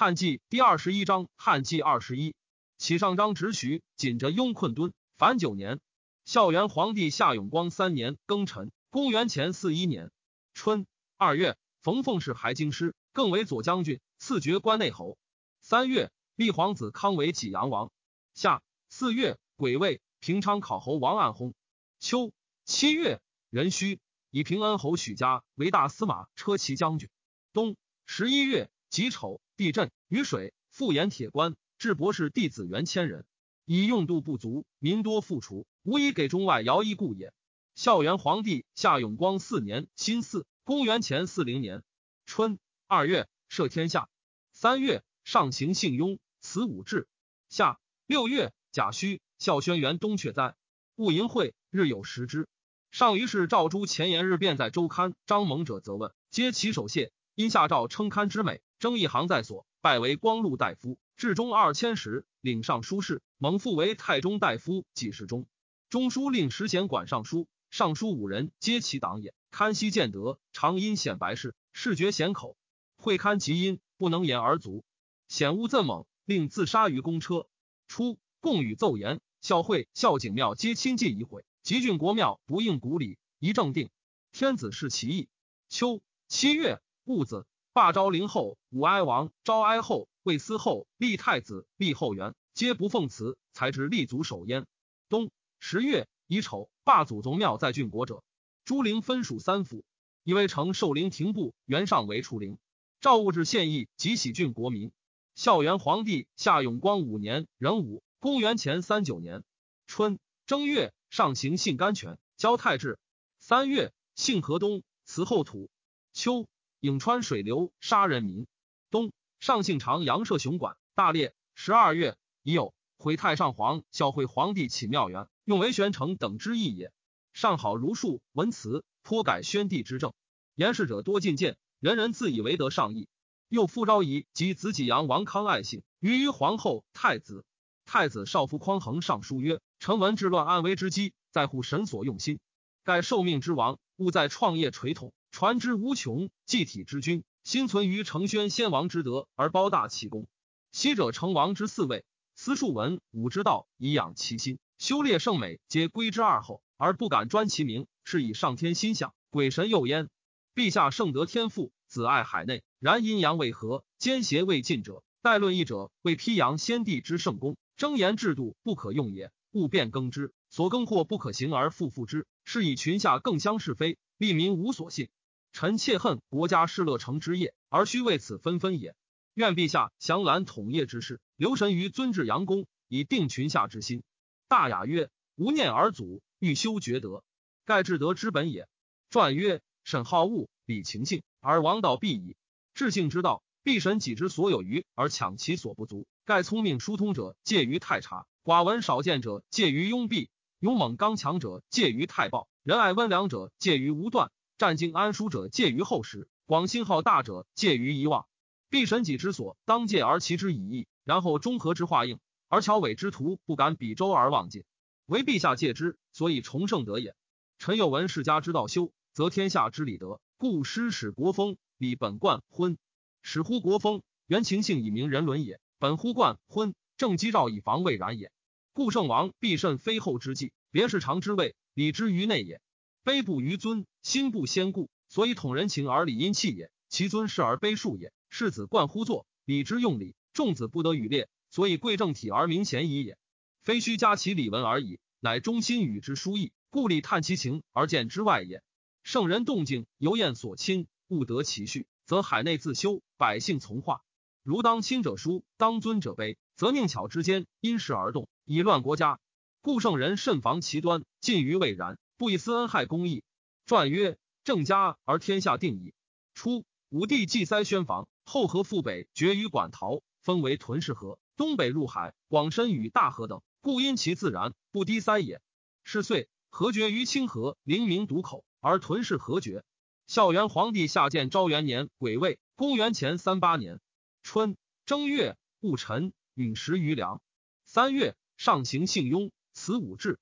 汉纪第二十一章，汉纪二十一，启上章直徐，紧着雍困敦。凡九年，孝元皇帝夏永光三年庚辰，公元前四一年春二月，冯奉是还京师，更为左将军，赐爵关内侯。三月，立皇子康为济阳王。夏四月，癸未，平昌考侯王暗薨。秋七月，壬戌，以平安侯许家为大司马车骑将军。冬十一月，己丑。地震，雨水，复盐铁官，至博士弟子元千人，以用度不足，民多复除，无以给中外徭役故也。孝元皇帝夏永光四年辛巳，公元前四零年春二月，赦天下。三月，上行幸雍，此武志。夏六月，甲戌，孝宣元东阙灾，戊寅会，日有食之。上于是赵诸前言日便在周刊，张蒙者则问，皆起手谢。因下诏称刊之美。征一行在所，拜为光禄大夫，至中二千石，领尚书事。蒙复为太中大夫，给事中。中书令时贤管尚书，尚书五人皆其党也。堪悉见德，常因显白事，视觉显口。会堪其因，不能言而足。显恶赠猛，令自杀于公车。初，共与奏言，孝会、孝景庙皆亲近已毁。吉郡国庙不应古礼，宜正定。天子视其意。秋七月戊子。霸昭陵后，武哀王、昭哀后、魏司后、立太子、立后元，皆不奉辞，才知立足守焉。冬十月乙丑，霸祖宗庙在郡国者。朱陵分属三府，以为成寿陵亭部，原上为楚陵。赵物质献义，及喜郡国民。孝元皇帝夏永光五年壬午，公元前三九年春正月，上行信甘泉，交太治。三月，幸河东，祠后土。秋。颍川水流杀人民。冬，上姓长杨舍雄馆大烈。十二月，已有毁太上皇孝惠皇帝起庙园，用为玄城等之意也。上好儒术，文辞颇改宣帝之政。言事者多进谏，人人自以为得上意。又复昭仪及子己阳王康爱信，于于皇后太子。太子少傅匡衡上书曰：“臣闻治乱安危之机，在乎神所用心。盖受命之王，务在创业垂统。”传之无穷，祭体之君，心存于承宣先王之德而包大其功。昔者成王之四位，司数文武之道，以养其心；修炼圣美，皆归之二后，而不敢专其名，是以上天心象，鬼神佑焉。陛下圣德天赋，子爱海内，然阴阳为合，奸邪未尽者，待论议者为披扬先帝之圣功，征言制度不可用也，勿变更之。所更或不可行而复复之，是以群下更相是非，利民无所信。臣切恨国家失乐成之业，而须为此纷纷也。愿陛下详览统业之事，留神于尊治阳公，以定群下之心。大雅曰：“无念而祖，欲修厥德，盖至德之本也。”传曰：“审好恶，理情性，而王道必矣。治性之道，必审己之所有余，而抢其所不足。盖聪明疏通者，介于太察；寡闻少见者，介于庸蔽；勇猛刚强者，介于太暴；仁爱温良者，介于无断。”战经安舒者，介于后时；广心好大者，介于遗忘。必审己之所，当戒而其之以义，然后中和之化应，而巧伪之徒不敢比周而忘尽，唯陛下戒之，所以崇圣德也。臣有闻世家之道修，则天下之理德，故师使国风，礼本贯昏。使乎国风，原情性以明人伦也；本乎贯昏，正基兆以防未然也。故圣王必慎非后之计，别是常之谓，礼之于内也。卑不于尊，心不先故，所以统人情而理阴气也。其尊事而卑恕也。世子惯乎作，礼之用礼；众子不得与列，所以贵正体而明贤矣也。非须加其礼文而已，乃忠心与之疏义，故礼探其情而见之外也。圣人动静，犹厌所亲，勿得其序，则海内自修，百姓从化。如当亲者疏，当尊者卑，则宁巧之间因时而动，以乱国家。故圣人慎防其端，近于未然。不以私恩害公义。传曰：郑家而天下定矣。初，武帝祭塞宣房，后河复北绝于馆陶，分为屯氏河，东北入海，广深与大河等，故因其自然，不低塞也。是岁，河绝于清河，灵明渡口，而屯氏河绝。孝元皇帝下建昭元年癸未，公元前三八年春正月戊辰，陨石于梁。三月，上行幸雍，此武志。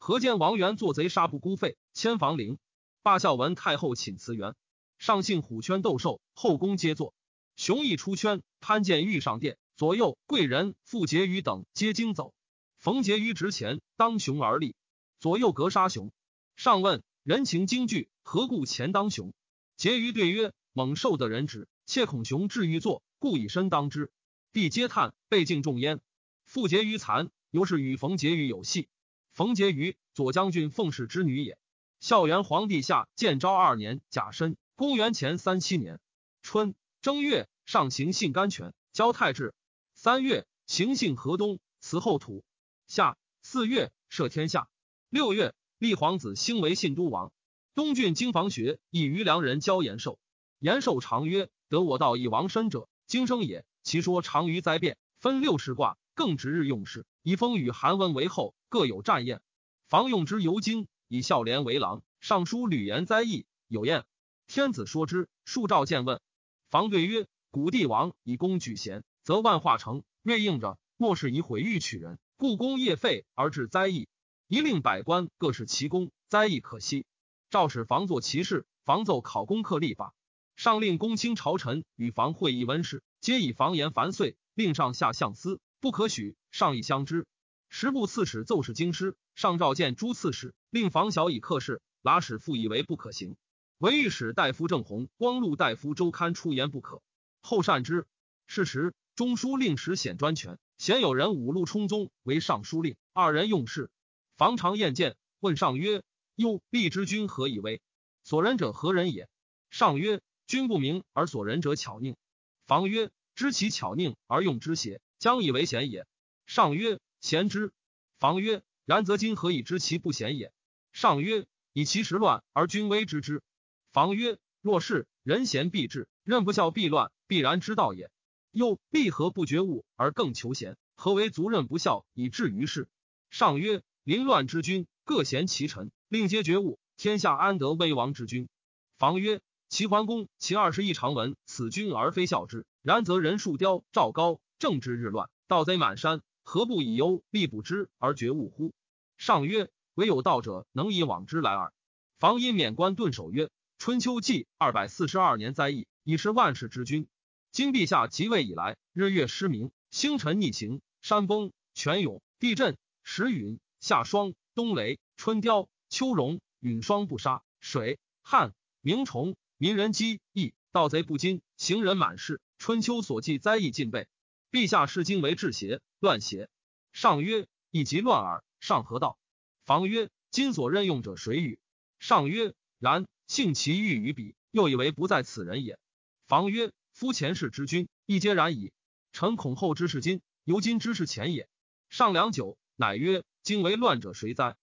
冬。河间王元做贼杀不孤废，迁房陵。罢孝文太后寝慈元，上幸虎圈斗兽，后宫皆坐。雄毅出圈，潘建欲上殿，左右贵人傅婕妤等皆惊走。冯婕妤执前，当雄而立，左右格杀雄。上问人情惊惧，何故前当雄？婕妤对曰：猛兽得人止，切恐雄至欲作，故以身当之。必皆叹，被敬重焉。傅婕妤残，由是与冯婕妤有隙。冯婕妤，左将军奉氏之女也。孝元皇帝下建昭二年甲申，公元前三七年春正月，上行信甘泉，交太治。三月，行幸河东，辞后土。夏四月，赦天下。六月，立皇子兴为信都王。东郡经房学以余良人教延寿。延寿常曰：“得我道以王身者，经生也。其说长于灾变，分六十卦，更值日用事。以风与韩文为后，各有战宴。房用之尤精，以孝廉为郎。尚书吕言灾异，有宴。天子说之，数召见问。房对曰：‘古帝王以功举贤，则万化成。瑞应着，莫是以毁誉取人。’”故宫业废而致灾异，一令百官各使其功，灾异可惜。赵使房作其事，房奏考功课立法。上令公卿朝臣与房会议温事，皆以防言繁碎，令上下相思，不可许。上亦相知。十部刺史奏事京师，上召见诸刺史，令房小以克事，拉史复以为不可行。唯御史大夫郑弘、光禄大夫周刊出言不可，后善之。是时，中书令史显专权。鲜有人五路冲宗为尚书令，二人用事。房常宴见，问上曰：“忧立之君何以为？所人者何人也？”上曰：“君不明而所人者巧佞。”房曰：“知其巧佞而用之邪？将以为贤也。”上曰：“贤之。”房曰：“然则今何以知其不贤也？”上曰：“以其时乱而君威之之。”房曰：“若是人贤必治，任不孝必乱，必然之道也。”又必何不觉悟而更求贤？何为足任不孝以至于世？上曰：凌乱之君，各贤其臣，令皆觉悟，天下安得危亡之君？房曰：齐桓公其二十一常闻此君而非孝之。然则人数雕赵高，政治日乱，盗贼满山，何不以忧必补之而觉悟乎？上曰：唯有道者能以往之来耳。房阴免官顿首曰：春秋纪二百四十二年灾异，已是万世之君。今陛下即位以来，日月失明，星辰逆行，山崩泉涌，地震时陨，夏霜冬雷，春凋秋荣，允霜不杀，水旱鸣虫，民人饥疫，盗贼不惊，行人满市。春秋所记灾异尽备。陛下视今为治邪？乱邪？上曰：亦即乱耳。上何道？房曰：今所任用者谁与？上曰：然。幸其欲于彼，又以为不在此人也。房曰。夫前世之君，亦皆然矣。臣恐后之事今，由今之事前也。上良久，乃曰：“今为乱者谁哉？”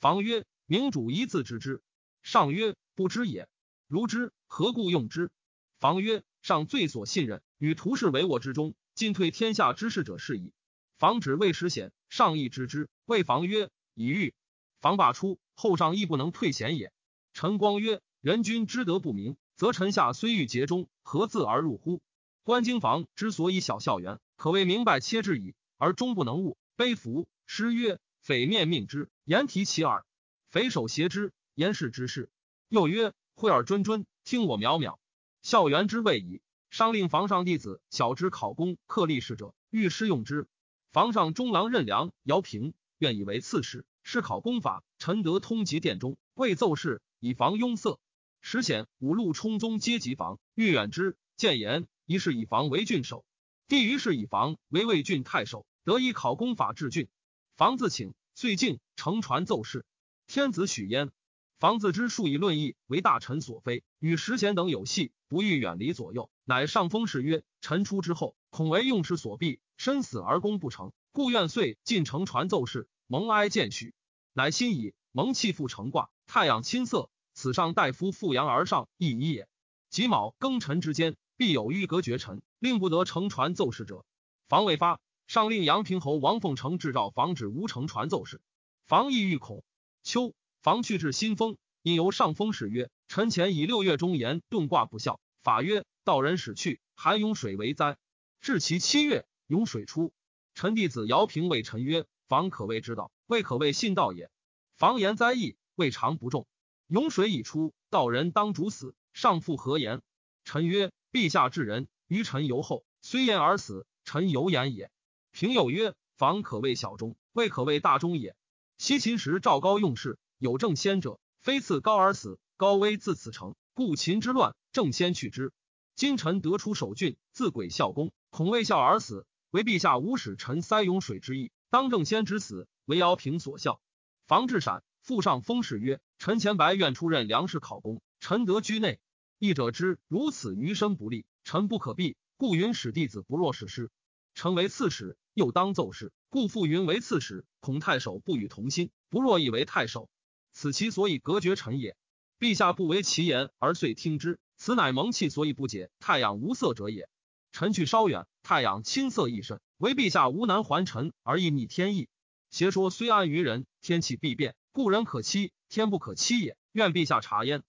房曰：“明主一字知之。”上曰：“不知也。如知，何故用之？”房曰：“上最所信任，与图士为我之中，进退天下之事者是矣。”防止未实显，上亦知之。谓防曰：“已遇。”房罢出，后上亦不能退贤也。陈光曰：“人君之德不明。”则臣下虽欲竭忠，何自而入乎？关京房之所以小校园，可谓明白切之矣，而终不能悟。悲服。诗曰：“匪面命之，言提其耳；匪首挟之，言视之事。”又曰：“惠尔谆谆，听我渺渺。”校园之谓矣。商令房上弟子小之考功克力事者，欲师用之。房上中郎任良、姚平愿以为刺史，试考功法。臣得通及殿中，未奏事，以防拥塞。时显五路冲宗皆及防，欲远之，谏言一是以防为郡守，第于是以防为魏郡太守，得以考功法治郡。房自请，遂进乘传奏事。天子许焉。房自之数以论议为大臣所非，与时贤等有隙，不欲远离左右，乃上封事曰：“臣出之后，恐为用事所避，身死而功不成，故愿遂进乘传奏事，蒙哀见许。”乃心以蒙气复成卦，太阳亲色。此上大夫复阳而上，亦一也。己卯庚辰之间，必有欲隔绝臣，令不得乘船奏事者。防未发，上令阳平侯王凤成制造，防止无乘传奏事。防亦欲恐。秋，房去至新丰，因由上风使曰：“臣前以六月中言遁卦不效。”法曰：“道人始去，含涌水为灾。”至其七月，涌水出。臣弟子姚平谓臣曰：“防可谓之道，未可谓信道也。防言灾异，未尝不重。”涌水已出，道人当主死，上复何言？臣曰：陛下治人，于臣尤后，虽言而死，臣犹言也。平有曰：房可谓小中，未可谓大中也。西秦时赵高用事，有正先者，非赐高而死。高危自此成，故秦之乱，正先去之。今臣得出守郡，自鬼孝公，恐为孝而死，为陛下无使臣塞涌水之意，当正先之死，为尧平所效。房志闪，复上封事曰：臣前白愿出任粮食考功，臣得居内。义者之如此余生不利，臣不可避，故云使弟子不若使师。臣为刺史，又当奏事，故复云为刺史。恐太守不与同心，不若以为太守，此其所以隔绝臣也。陛下不为其言而遂听之，此乃蒙气所以不解。太阳无色者也。臣去稍远，太阳青色亦甚，唯陛下无难还臣而亦逆天意。邪说虽安于人，天气必变，故人可欺，天不可欺也。愿陛下察焉。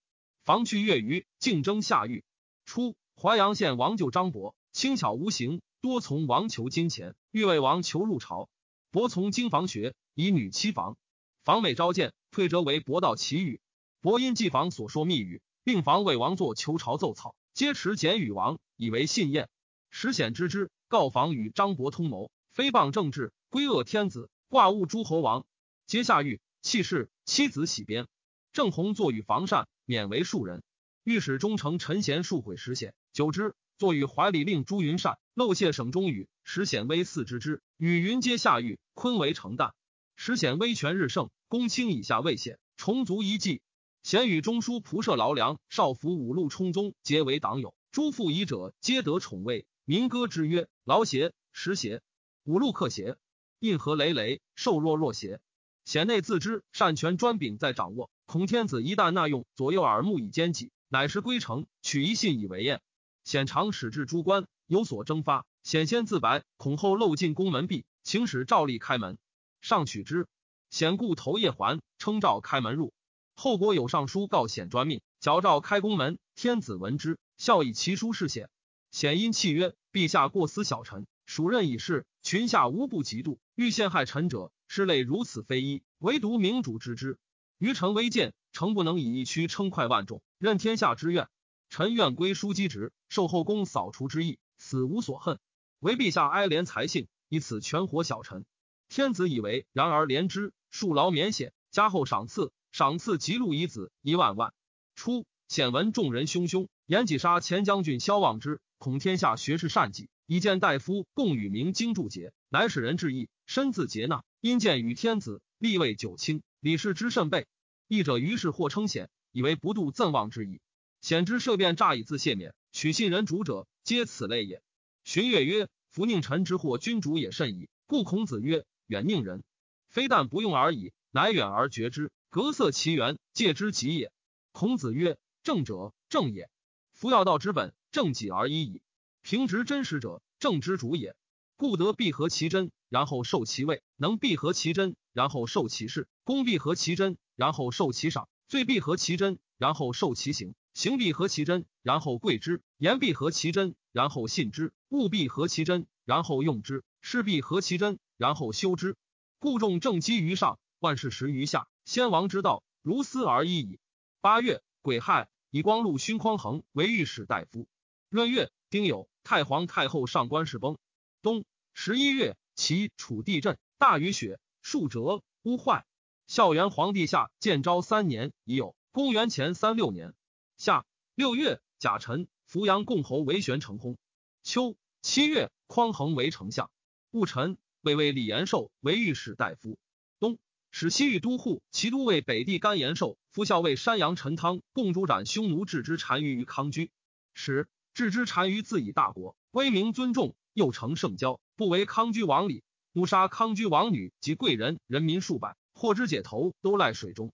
防去越余，竞争下狱。初，淮阳县王舅张伯轻巧无形，多从王求金钱，欲为王求入朝。伯从经房学，以女妻房。房美召见，退折为伯道奇语。伯因季房所说密语，并房为王作求朝奏草，皆持简与王，以为信验。时显知之，告房与张伯通谋，非谤政治，归恶天子，挂误诸侯王。皆下狱，弃世，妻子喜鞭。郑弘坐与房善，免为庶人。御史中丞陈贤数毁石显，久之，坐与怀里令朱云善漏泄省中语，石显微四之之，与云皆下狱，坤为成旦。时显威权日盛，公卿以下未显，重足一计。显与中书仆射劳良、少府五路冲宗结为党友，诸父遗者皆得宠位。民歌之曰：“劳邪，实邪。五路克邪，印何累累，受弱弱邪。”贤内自知善权专柄在掌握，恐天子一旦纳用，左右耳目以奸己，乃时归城，取一信以为验。显常使至诸官有所征发，显先自白，恐后漏进宫门闭，请使赵立开门，上取之。显故头夜还，称诏开门入。后国有上书告显专命，矫诏开宫门。天子闻之，笑以其书是显。显因泣曰：“陛下过思小臣，属任已逝，群下无不嫉妒，欲陷害臣者，是类如此非一，唯独明主知之。于臣微贱，诚不能以一躯称快万众，任天下之愿。臣愿归枢机职，受后宫扫除之意，死无所恨。唯陛下哀怜才性，以此全活小臣。天子以为然而怜之，恕劳免险，加厚赏赐。”赏赐吉禄以子一万万。初，显闻众人汹汹，言己杀前将军萧望之，恐天下学士善己，以见大夫共与明经注解，乃使人致意，身自劫纳。因见与天子立位九卿，李氏之甚备。义者于是或称显，以为不度赠望之意。显之设变诈以自谢免，取信人主者，皆此类也。荀悦曰：“弗宁臣之祸，君主也甚矣。”故孔子曰：“远宁人，非但不用而已，乃远而绝之。”格色其源，戒之极也。孔子曰：“正者，正也。夫要道之本，正己而已矣。平直真实者，正之主也。故得必合其真，然后受其位；能必合其真，然后受其事；功必合其真，然后受其赏；罪必合其真，然后受其刑；刑必合其真，然后贵之；言必合其真，然后信之；物必合其真，然后用之；事必合其真，然后修之。故众正积于上，万事始于下。”先王之道，如斯而已矣。八月，癸亥，以光禄勋匡衡为御史大夫。闰月，丁酉，太皇太后上官氏崩。冬十一月，齐楚地震，大雨雪，数折，屋坏。孝元皇帝下建昭三年已有，公元前三六年夏六月，甲辰，扶阳共侯为玄成薨。秋七月，匡衡为丞相。戊辰，魏魏李延寿为御史大夫。东。使西域都护齐都尉北地甘延寿、副校尉山阳陈汤共主斩匈奴郅之单于于康居。使郅之单于自以大国，威名尊重，又成圣交，不为康居王礼，怒杀康居王女及贵人，人民数百，获之解头都赖水中。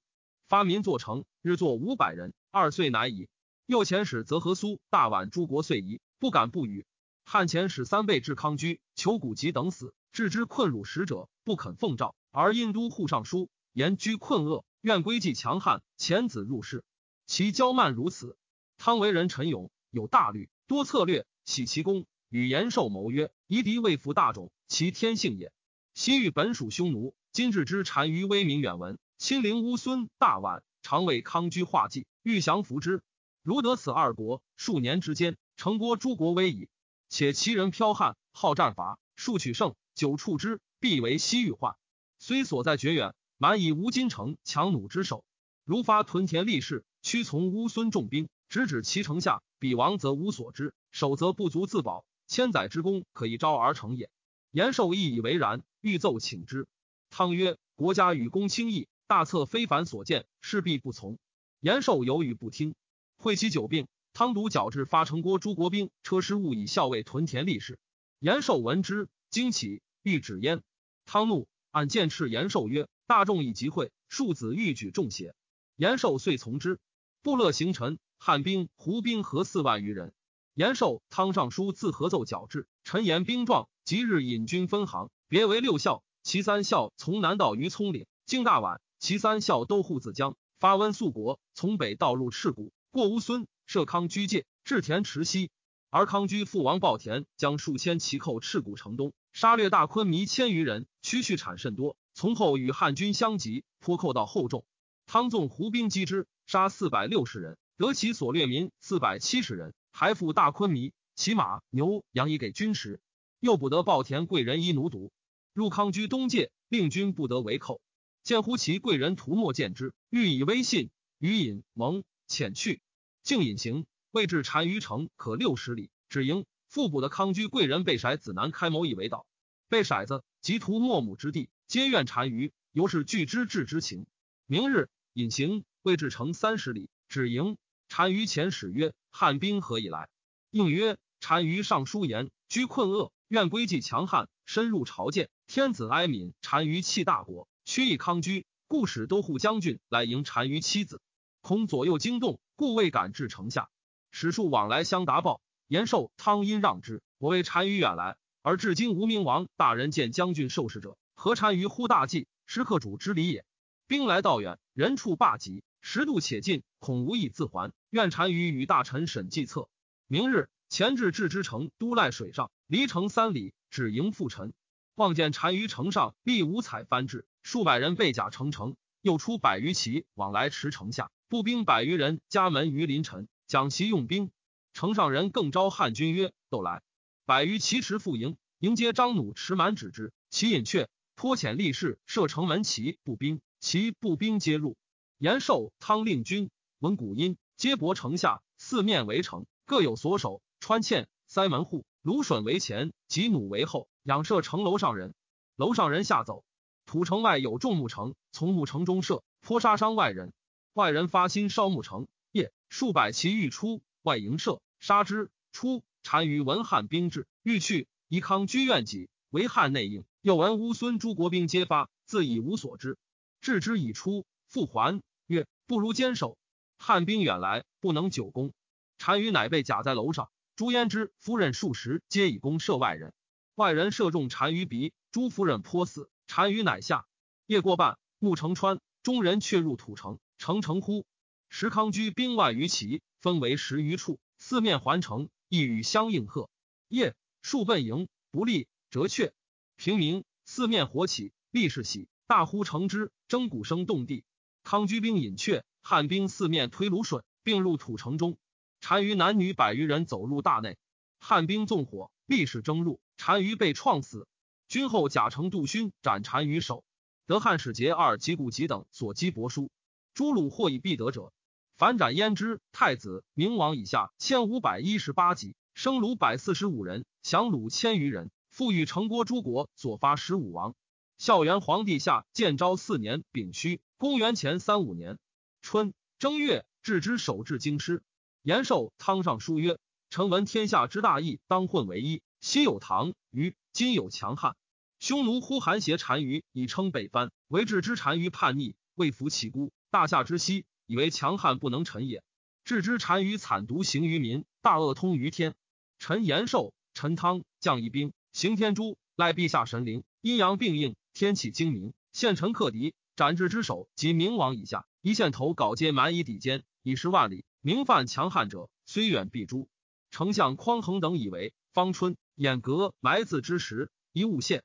发民作城，日作五百人。二岁乃已。右前使则和苏、大宛诸国遂夷，不敢不语。汉前使三倍至康居，求古籍等死，置之困辱使者，不肯奉诏。而印都护尚书言居困厄，愿归继强悍，遣子入仕。其骄慢如此。汤为人臣勇，有大虑，多策略，喜其功。与延寿谋曰：“夷狄未服大种，其天性也。西域本属匈奴，今至之单于威名远闻，亲临乌孙、大宛，常为康居画计，欲降服之。如得此二国，数年之间，成国诸国威矣。且其人剽悍，好战伐，数取胜，久处之，必为西域患。虽所在绝远，蛮以吴金城强弩之首，如发屯田立誓，屈从乌孙重兵，直指其城下，彼亡则无所知，守则不足自保，千载之功可以招而成也。延寿亦以为然，欲奏请之。汤曰：国家与公轻易，大策非凡所见，势必不从。延寿犹豫不听。会其久病，汤独矫治发城郭诸国兵车师务以校尉屯田立誓。延寿闻之，惊起，欲止焉。汤怒，按剑斥延寿曰：“大众已集会，庶子欲举重邪？”延寿遂从之。部勒行臣，汉兵、胡兵合四万余人。延寿、汤尚书自合奏矫治，陈言兵状，即日引军分行，别为六校。其三校从南到于葱岭，经大宛；其三校都护自江，发温肃国，从北道入赤谷。过乌孙，设康居界，至田池西。而康居父王暴田将数千骑寇赤谷城东，杀掠大昆弥千余人，区区产甚多。从后与汉军相及，颇寇到厚重。汤纵胡兵击之，杀四百六十人，得其所掠民四百七十人，还复大昆弥，骑马牛羊以给军食。又不得暴田贵人一奴独，入康居东界，令军不得为寇。见乎其贵人涂墨见之，欲以威信，与引蒙。遣去，竟隐行，未至单于城，可六十里。止营，腹部的康居贵人被骰子南开谋以为道，被骰子及图莫母之地，皆怨单于，由是拒之至之情。明日隐行，未至城三十里，止营。单于遣使曰：“汉兵何以来？”应曰：“单于上书言，居困厄，愿归计强悍，深入朝见。天子哀悯单于弃大国，屈以康居，故使都护将军来迎单于妻子。”恐左右惊动，故未敢至城下。使数往来相答报，延寿、汤因让之。我为单于远来，而至今无名王大人见将军受事者，何单于乎大计，失客主之礼也。兵来道远，人处罢急，时度且近，恐无以自还。愿单于与大臣审计策。明日前至至之城，都赖水上，离城三里，只迎复陈。望见单于城上立五彩幡帜，数百人被甲成城，又出百余骑往来驰城下。步兵百余人，家门于临陈，讲其用兵。城上人更招汉军曰：“斗来！”百余骑驰赴营，迎接张弩持满止之。其隐却，颇遣力士射城门骑步兵，其步兵皆入。延寿、汤令军闻鼓音，皆泊城下，四面围城，各有所守。穿堑塞门户，芦笋为前，及弩为后，仰射城楼上人。楼上人下走，土城外有众木城，从木城中射，颇杀伤外人。外人发心烧木城，夜数百骑欲出外营射，杀之。出单于闻汉兵至，欲去，宜康居院己，为汉内应。又闻乌孙诸国兵皆发，自以无所知。置之已出，复还，曰：不如坚守。汉兵远来，不能久攻。单于乃被甲在楼上。朱焉之夫人数十，皆以弓射外人。外人射中单于鼻，朱夫人颇死。单于乃下。夜过半，木城川，中人却入土城。城城乎？石康居兵万余骑，分为十余处，四面环城，一与相应。贺夜数奔营，不利，折却。平明，四面火起，立士喜，大呼城之，征鼓声动地。康居兵引却，汉兵四面推卢顺，并入土城中。单于男女百余人走入大内，汉兵纵火，立士争入，单于被创死。军后贾承杜勋斩单于首，得汉使节二及古吉等所击帛书。诸鲁或以必得者，反斩焉之。太子明王以下千五百一十八级，生虏百四十五人，降虏千余人。复与成郭诸国所发十五王。孝元皇帝下建昭四年丙戌，公元前三五年春正月，置之守至京师。延寿汤上书曰：“臣闻天下之大义，当混为一。昔有唐虞，今有强汉。匈奴呼韩邪单于，以称北藩，为治之单于叛逆，未服其孤。”大夏之息，以为强悍不能臣也。置之单于惨毒行于民，大恶通于天。臣延寿、陈汤将一兵，行天诛，赖陛下神灵。阴阳并应，天气精明。献臣克敌，斩至之首及明王以下，一线头稿皆蛮夷底间，以十万里。名犯强悍者，虽远必诛。丞相匡衡等以为方春掩革埋字之时，一物献。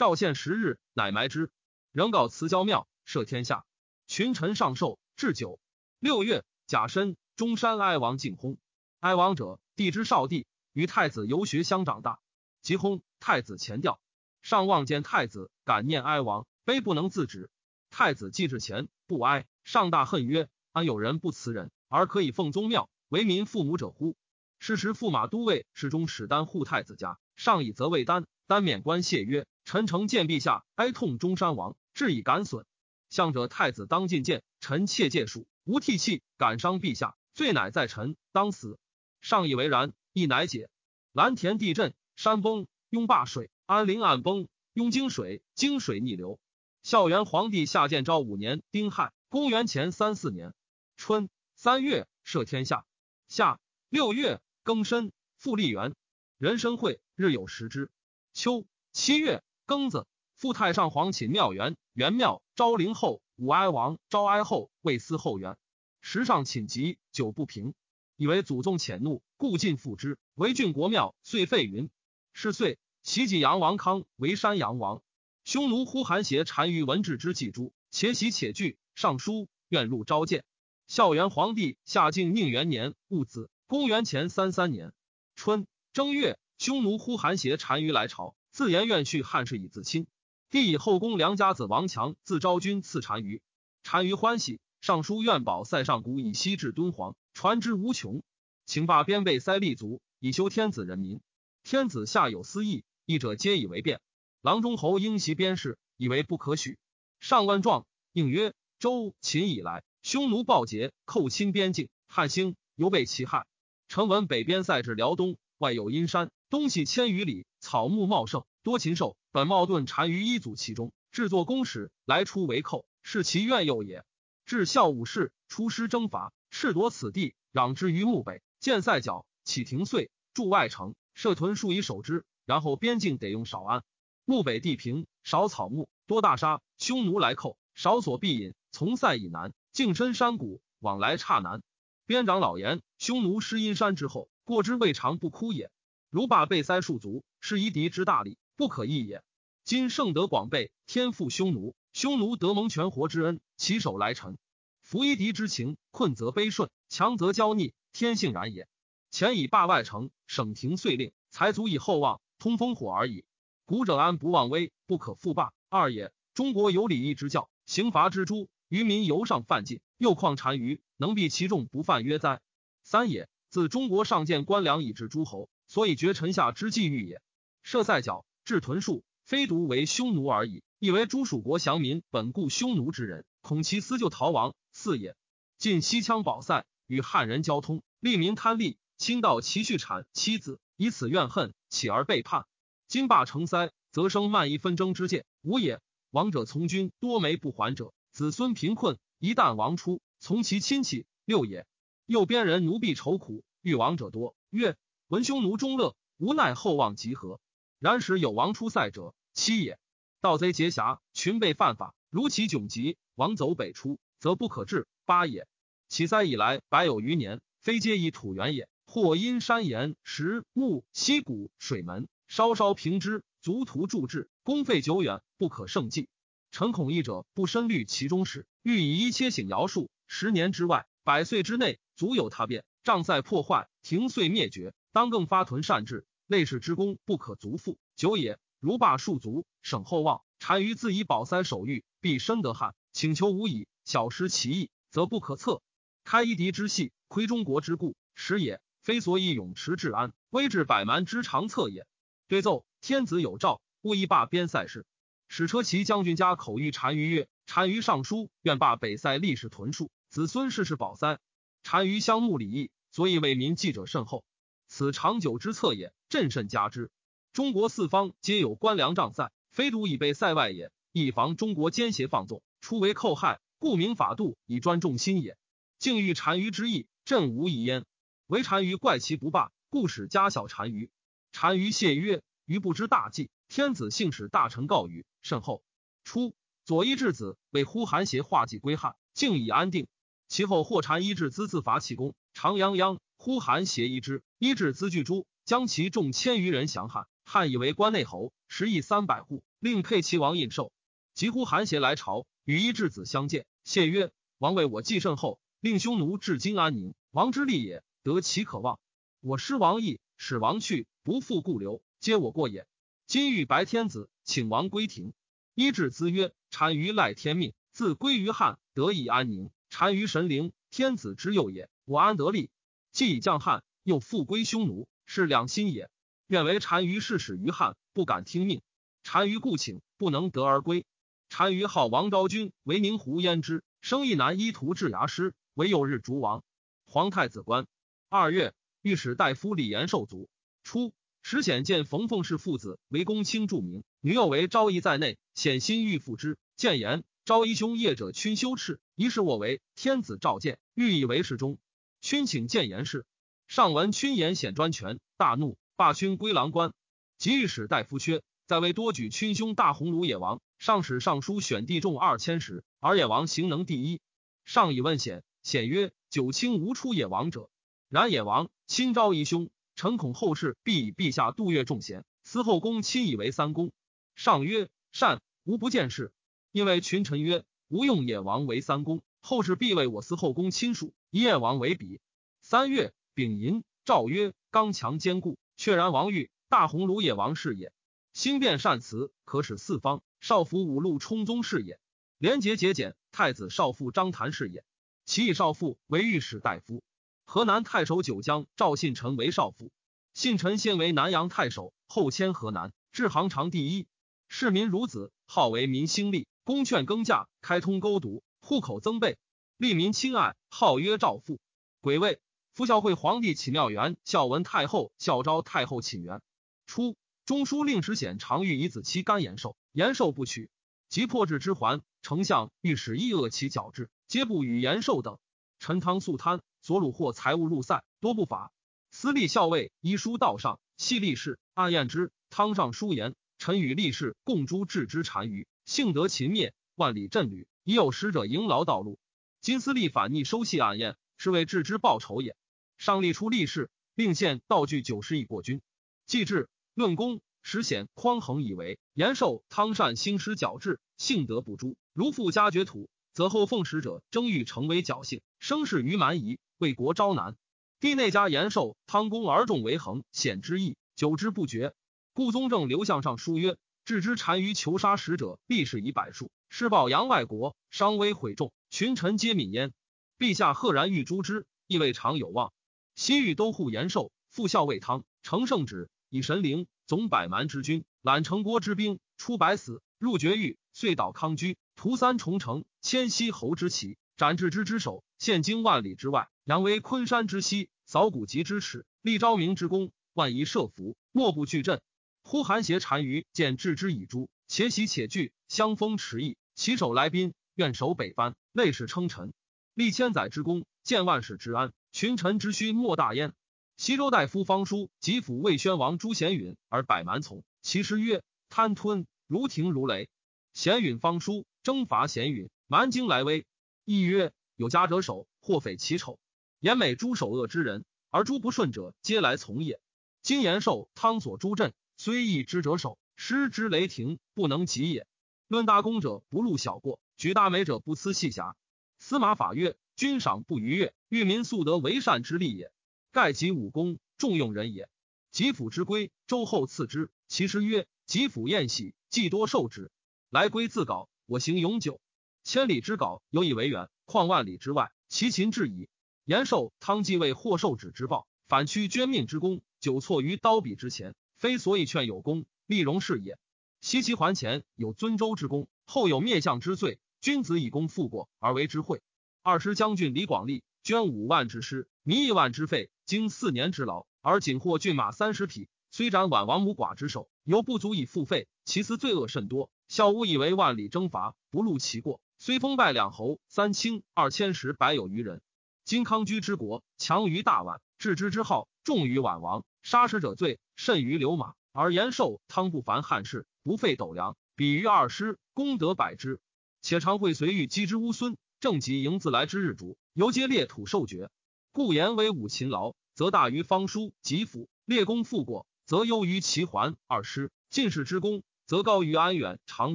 赵献十日，乃埋之。仍告辞交庙，赦天下。群臣上寿，至九六月，甲申，中山哀王进薨。哀王者，帝之少帝，与太子游学相长大。即薨，太子前吊，上望见太子，感念哀王，悲不能自止。太子祭至前，不哀。上大恨曰：“安有人不辞人，而可以奉宗庙，为民父母者乎？”是时，驸马都尉侍中史丹护太子家，上以责为丹。丹免官谢曰：“臣诚见陛下哀痛中山王，至以感损。向者太子当觐见，臣切戒术，无涕泣，感伤陛下，罪乃在臣，当死。”上以为然，亦乃解。蓝田地震。山崩，拥坝水；安陵岸崩，拥泾水。泾水逆流。孝元皇帝下建昭五年丁亥，公元前三四年春三月，赦天下。夏六月庚申，复立元。人参会，日有食之。秋七月庚子，复太上皇寝庙元元庙。昭陵后，武哀王。昭哀后，魏司后元。时上寝疾，久不平，以为祖宗遣怒，故尽复之。为郡国庙，遂废云。是岁，其继阳王康为山阳王。匈奴呼韩邪单于文治之祭诸，且喜且惧。上书愿入召见。孝元皇帝下敬宁元年戊子，公元前三三年春正月，匈奴呼韩邪单于来朝，自言愿续汉室以自亲。帝以后宫良家子王强自昭君赐单于，单于欢喜。上书愿保塞上谷以西至敦煌，传之无穷。请罢边备塞立足，以修天子人民。天子下有私议，议者皆以为辩。郎中侯应袭边事，以为不可许。上问状，应曰：周秦以来，匈奴暴劫，寇侵边境，汉兴犹被其害。臣闻北边塞至辽东，外有阴山，东西千余里，草木茂盛，多禽兽。本茂盾单于一族其中，制作公使来出为寇，是其怨诱也。至孝武士出师征伐，赤夺此地，攘之于幕北，建塞角，起亭遂，筑外城。设屯数以守之，然后边境得用少安。墓北地平，少草木，多大沙。匈奴来寇，少所必引。从塞以南，径深山谷，往来差难。边长老言：匈奴失阴山之后，过之未尝不枯也。如霸被塞数足，是夷狄之大利，不可易也。今圣德广备，天赋匈奴，匈奴得蒙全活之恩，起手来臣。服夷狄之情，困则悲顺，强则骄逆，天性然也。前以霸外城，省廷遂令，才足以厚望，通风火而已。古者安不忘威，不可复霸。二也，中国有礼义之教，刑罚之诛，渔民犹上犯禁，又况单于能避其众不犯曰哉？三也，自中国上建官僚以治诸侯，所以绝臣下之际欲也。设塞角，置屯戍，非独为匈奴而已，亦为诸蜀国降民本固匈奴之人，恐其私就逃亡。四也，晋西羌保塞，与汉人交通，利民贪利。侵盗其畜产妻子，以此怨恨，起而背叛。今霸成塞，则生慢夷纷争之见。五也，亡者从军，多没不还者，子孙贫困。一旦亡出，从其亲戚。六也，右边人奴婢愁苦，欲亡者多。曰：闻匈奴终乐，无奈后望集合。然时有亡出塞者。七也，盗贼劫侠，群被犯法，如其窘急，王走北出，则不可治。八也，起塞以来，百有余年，非皆以土原也。或因山岩石木溪谷水门稍稍平之，足图铸制，功费久远，不可胜计。臣恐一者不深虑其中事，欲以一切醒尧术，十年之外，百岁之内，足有他变，障塞破坏，停岁灭绝，当更发屯善治，类世之功不可足复。久也，如罢数卒，省厚望。单于自以保塞守御，必深得汉，请求无已，小失其意，则不可测。开夷狄之隙，窥中国之故，时也。非所以永持治安，威至百蛮之长策也。对奏天子有诏，勿以罢边塞事。使车骑将军家口谕单于曰：“单于上书，愿罢北塞历史屯戍，子孙世世保塞。单于相慕礼义，所以为民记者甚厚。此长久之策也，朕甚加之。中国四方皆有官粮帐塞，非独以备塞外也，以防中国奸邪放纵，出为寇害，故明法度以专众心也。竟欲单于之意，朕无疑焉。”为单于怪其不罢，故使加小单于。单于谢曰：“余不知大计，天子幸使大臣告语，甚厚。”初，左一质子为呼韩邪化计归汉，竟已安定。其后或单一质资自伐其功，长泱泱。呼韩邪一之，一至资聚诸，将其众千余人降汉。汉以为关内侯，十亿三百户，令沛齐王印绶。及呼韩邪来朝，与一至子相见，谢曰：“王为我继甚厚，令匈奴至今安宁，王之利也。”得其可望，我失王意，使王去，不复故留，皆我过也。今欲白天子，请王归庭。一至资曰：单于赖天命，自归于汉，得以安宁。单于神灵，天子之佑也，我安得利？既以降汉，又复归匈奴，是两心也。愿为单于事使于汉，不敢听命。单于故请，不能得而归。单于号王昭君为名胡焉之，生一男一徒治牙师，为右日逐王。皇太子官。二月，御史大夫李延寿卒。初，时显见冯凤氏父子为公卿著名，女幼为昭仪在内，显心欲复之。谏言昭仪兄业者屈修斥，疑是我为天子召见，欲以为侍中。屈请谏言事，上闻屈言显专权，大怒。罢勋归郎官，即御史大夫缺在位多举亲兄大鸿胪野王，上使尚书选地众二千石，而野王行能第一。上以问显，显曰：九卿无出野王者。然野王亲昭仪兄，臣恐后世必以陛下杜越重贤，司后宫亲以为三公。上曰：善，无不见事。因为群臣曰：吾用野王为三公，后世必为我司后宫亲属，以野王为比。三月丙寅，诏曰：刚强坚固。确然王玉大鸿胪也王是也，兴变善辞，可使四方。少府五路充宗是也，廉洁节俭。太子少傅张谭是也，其以少傅为御史大夫。河南太守九江赵信臣为少傅，信臣先为南阳太守，后迁河南，治行长第一。市民孺子，号为民兴利，公劝耕稼，开通沟渎，户口增倍，利民亲爱，号曰赵父。癸未。夫孝惠皇帝启妙元，孝文太后孝昭太后请元。初，中书令史显常欲以子期干延寿，延寿不取，即破置之还。丞相御史亦恶其矫治，皆不与延寿等。陈汤素贪，所虏获财物入塞，多不法。私立校尉，医书道上，系立事。暗验之，汤上书言：臣与立士共诛治之单于，幸得秦灭，万里镇旅，已有使者迎劳道路。今私立反逆收系暗验，是为治之报仇也。上立出立事，并献道具九十亿过军。既至，论功，实显匡衡以为延寿、汤善兴师矫治，幸得不诛。如复加爵土，则后奉使者争欲成为侥幸，生事于蛮夷，为国招难。帝内加延寿、汤公而重为衡，显之意，久之不绝。故宗正刘向上书曰：置之单于求杀使者，必是以百数，施暴扬外国，伤危毁众，群臣皆泯焉。陛下赫然欲诛之，亦未尝有望。西域都护延寿，副校尉汤承圣旨，以神灵总百蛮之军，揽城郭之兵，出百死，入绝域，遂倒康居，屠三重城，迁西侯之旗，斩至之之首，现经万里之外，扬为昆山之西，扫古籍之耻，立昭明之功，万一设伏，莫不惧阵。呼韩邪单于见置之以诛，且喜且惧，相封持义，其手来宾，愿守北藩，累世称臣，立千载之功，建万世之安。群臣之需莫大焉。西周大夫方叔及辅魏宣王朱贤允而百蛮从，其师曰：贪吞如庭如雷。贤允方叔征伐贤允，蛮经来威。亦曰：有家者守，或匪其丑。言美诸守恶之人，而诸不顺者皆来从也。今延寿汤所诸镇，虽易之者守，失之雷霆，不能及也。论大功者不入小过，举大美者不思细瑕。司马法曰。君赏不逾越，欲民素得为善之利也。盖及武功，重用人也。吉府之归，周后赐之。其师曰：吉府宴喜，既多受之。来归自稿，我行永久。千里之稿，有以为远，况万里之外？其秦至矣。延寿、汤继位获受旨之报，反屈捐命之功，久错于刀笔之前，非所以劝有功，立荣事也。西其还前有尊周之功，后有灭相之罪，君子以功复过而为之惠。二师将军李广利捐五万之师，弥一万之费，经四年之劳，而仅获骏马三十匹。虽斩宛王母寡之首，犹不足以付费。其私罪恶甚多。孝武以为万里征伐，不露其过。虽封拜两侯、三卿、二千石，百有余人。今康居之国，强于大宛，治之之好，重于宛王。杀使者罪甚于流马，而延寿、汤不凡汉室，不费斗粮，比于二师，功德百之。且常会随遇击之乌孙。正及迎自来之日主，犹皆列土受爵。故言为武勤劳，则大于方叔吉府；列功复过，则优于齐桓二师。进士之功，则高于安远长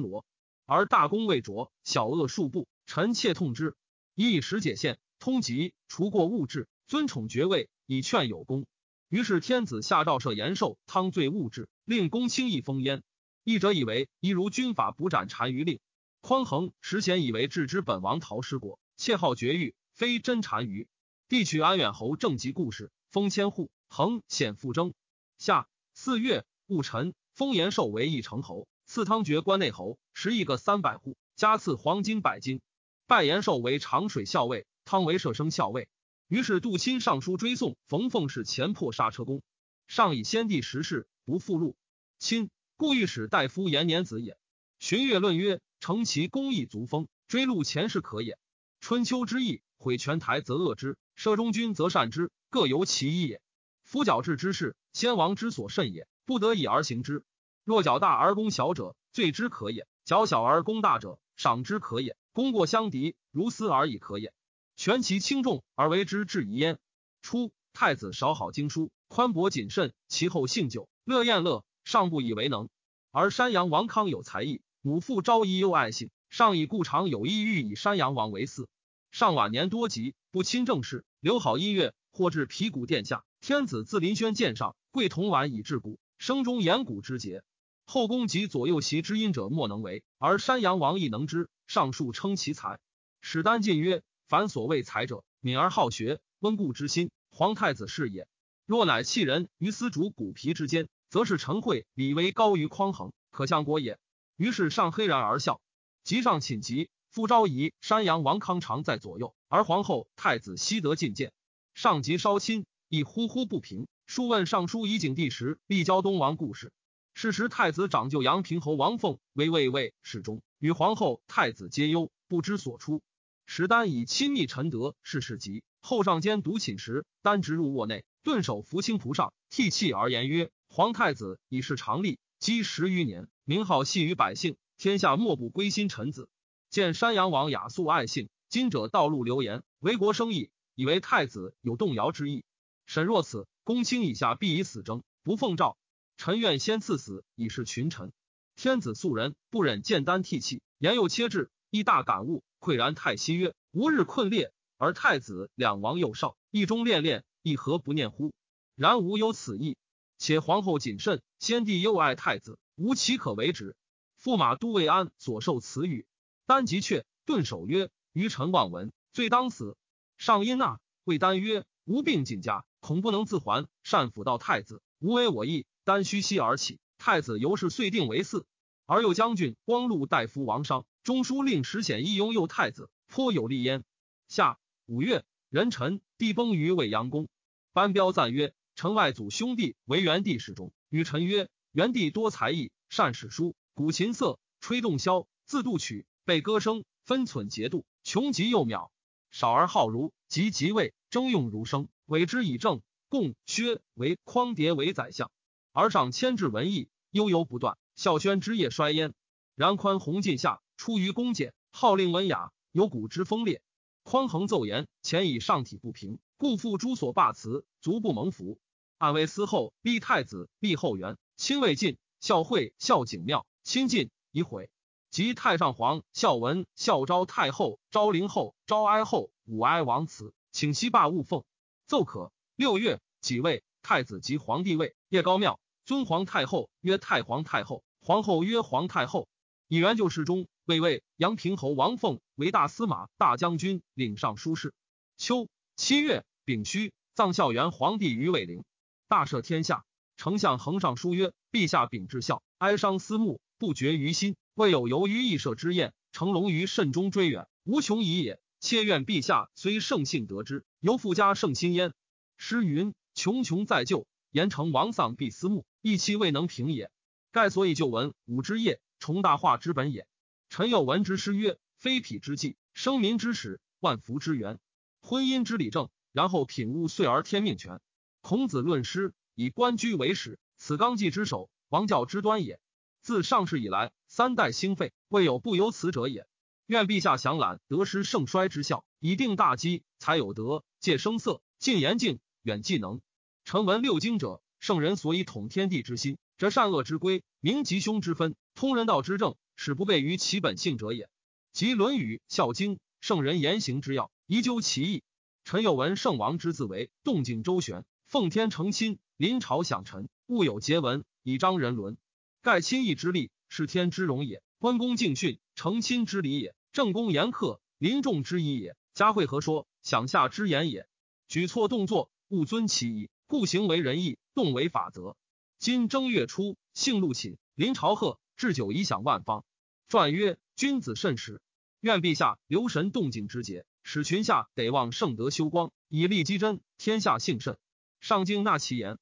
罗。而大功未着，小恶数部，臣妾痛之。以以时解县，通籍，除过物质，尊宠爵位，以劝有功。于是天子下诏赦延寿、汤罪勿治，令公轻易封焉。一者以为一如军法不斩单于令。匡衡实贤以为治之本王陶师国，窃号绝狱，非真单于。帝取安远侯正及故事，封千户。衡显复征。夏四月戊辰，封延寿为义城侯，赐汤爵关内侯，十一个三百户，加赐黄金百斤。拜延寿为长水校尉，汤为射生校尉。于是杜钦上书追送冯凤是前破刹车功，上以先帝时事不复录。钦故御史大夫延年子也。荀悦论曰：成其公义足风，追录前世可也。春秋之义，毁全台则恶之，摄中军则善之，各由其一也。夫矫治之事，先王之所甚也，不得已而行之。若矫大而攻小者，罪之可也；矫小而攻大者，赏之可也。功过相敌，如斯而已可也。权其轻重而为之至夷焉。初，太子少好经书，宽博谨慎，其后性久，乐宴乐，尚不以为能。而山阳王康有才艺，母父昭仪又爱信，上以故常有意欲以山阳王为嗣。上晚年多疾，不亲政事，留好音乐，或至皮鼓殿下。天子自临轩见上，贵铜碗以治骨，声中言骨之节。后宫及左右席之音者莫能为，而山阳王亦能之。上述称其才。史丹进曰。凡所谓才者，敏而好学，温故知新。皇太子是也。若乃弃人于丝竹骨皮之间，则是陈惠李为高于匡衡，可相国也。于是上黑然而笑。即上寝疾，复昭仪、山阳王康常在左右，而皇后、太子悉得觐见。上即稍亲，亦呼呼不平。数问尚书以景帝时立交东王故事。是时太子长舅阳平侯王凤为卫尉侍中，与皇后、太子皆忧，不知所出。史丹以亲密陈德，事事急。后上监读寝时，丹直入卧内，顿首扶青蒲上，涕泣而言曰：“皇太子已是长吏，积十余年，名号系于百姓，天下莫不归心臣子。见山阳王雅素爱信，今者道路流言，为国生意，以为太子有动摇之意。沈若此，公卿以下必以死争，不奉诏。臣愿先赐死，以示群臣。天子素人，不忍见丹涕泣，言又切至，亦大感悟。”喟然太息曰：“吾日困列，而太子两王幼少，意中恋恋，亦何不念乎？然吾有此意。且皇后谨慎，先帝又爱太子，无其可为之。”驸马都尉安所受此语，丹即却，顿首曰：“余臣望闻，罪当死。”上因纳，谓丹曰：“吾病尽家，恐不能自还，善辅道太子，无为我意。”丹虚息而起，太子由是遂定为嗣。而右将军光禄大夫王商。中书令石显义拥右太子，颇有利焉。夏五月，壬辰，帝崩于未央宫。班彪赞曰：“城外祖兄弟为元帝侍中。”与臣曰：“元帝多才艺，善史书，古琴瑟，吹洞箫，自度曲，背歌声，分寸节度，穷极又渺。少而好儒，及即位，征用儒生，委之以政。共薛为匡迭为宰相，而上牵制文艺，悠悠不断。孝宣之业衰焉。然宽宏尽下。”出于恭俭，号令文雅，有古之风烈。匡衡奏言，前以上体不平，故复诸所罢辞，足不蒙福。暗为司后，立太子，立后元，亲未尽，孝惠、孝景庙，亲近已毁。及太上皇孝文、孝昭太后、昭陵后、昭哀后武哀王祠，请西罢勿奉。奏可。六月己未，太子即皇帝位，叶高庙尊皇太后曰太皇太后，皇后曰皇太后。以元就侍中。魏魏阳平侯王凤为大司马、大将军，领尚书事。秋七月丙戌，葬孝元皇帝于魏陵，大赦天下。丞相横上书曰：“陛下秉至孝，哀伤思慕，不绝于心。未有由于义社之宴，成龙于慎中追远，无穷已也。切愿陛下虽圣幸得之，犹复加圣心焉。”诗云：“穷穷在救，言成王丧必思慕，义期未能平也。盖所以就闻武之业，重大化之本也。”臣有闻之诗曰：“非匹之计，生民之始，万福之源。婚姻之理正，然后品物遂而天命全。”孔子论诗，以官居为始，此纲纪之首，王教之端也。自上世以来，三代兴废，未有不由此者也。愿陛下详览得失盛衰之效，以定大基。才有德，戒声色，近言敬，远技能。臣闻六经者，圣人所以统天地之心，则善恶之规，明吉凶之分，通人道之政。使不悖于其本性者也。即《论语》《孝经》，圣人言行之要，宜究其意。臣有闻圣王之自为动静周旋，奉天承亲，临朝享臣，务有节文，以彰人伦。盖亲义之力，是天之荣也；关公敬训，承亲之礼也；正公严克，临众之仪也；嘉惠和说，享下之言也。举措动作，勿遵其意，故行为仁义，动为法则。今正月初，幸禄寝，临朝贺，置酒以享万方。传曰：君子慎始，愿陛下留神动静之节，使群下得望圣德修光，以立基真，天下幸甚。上京纳其言。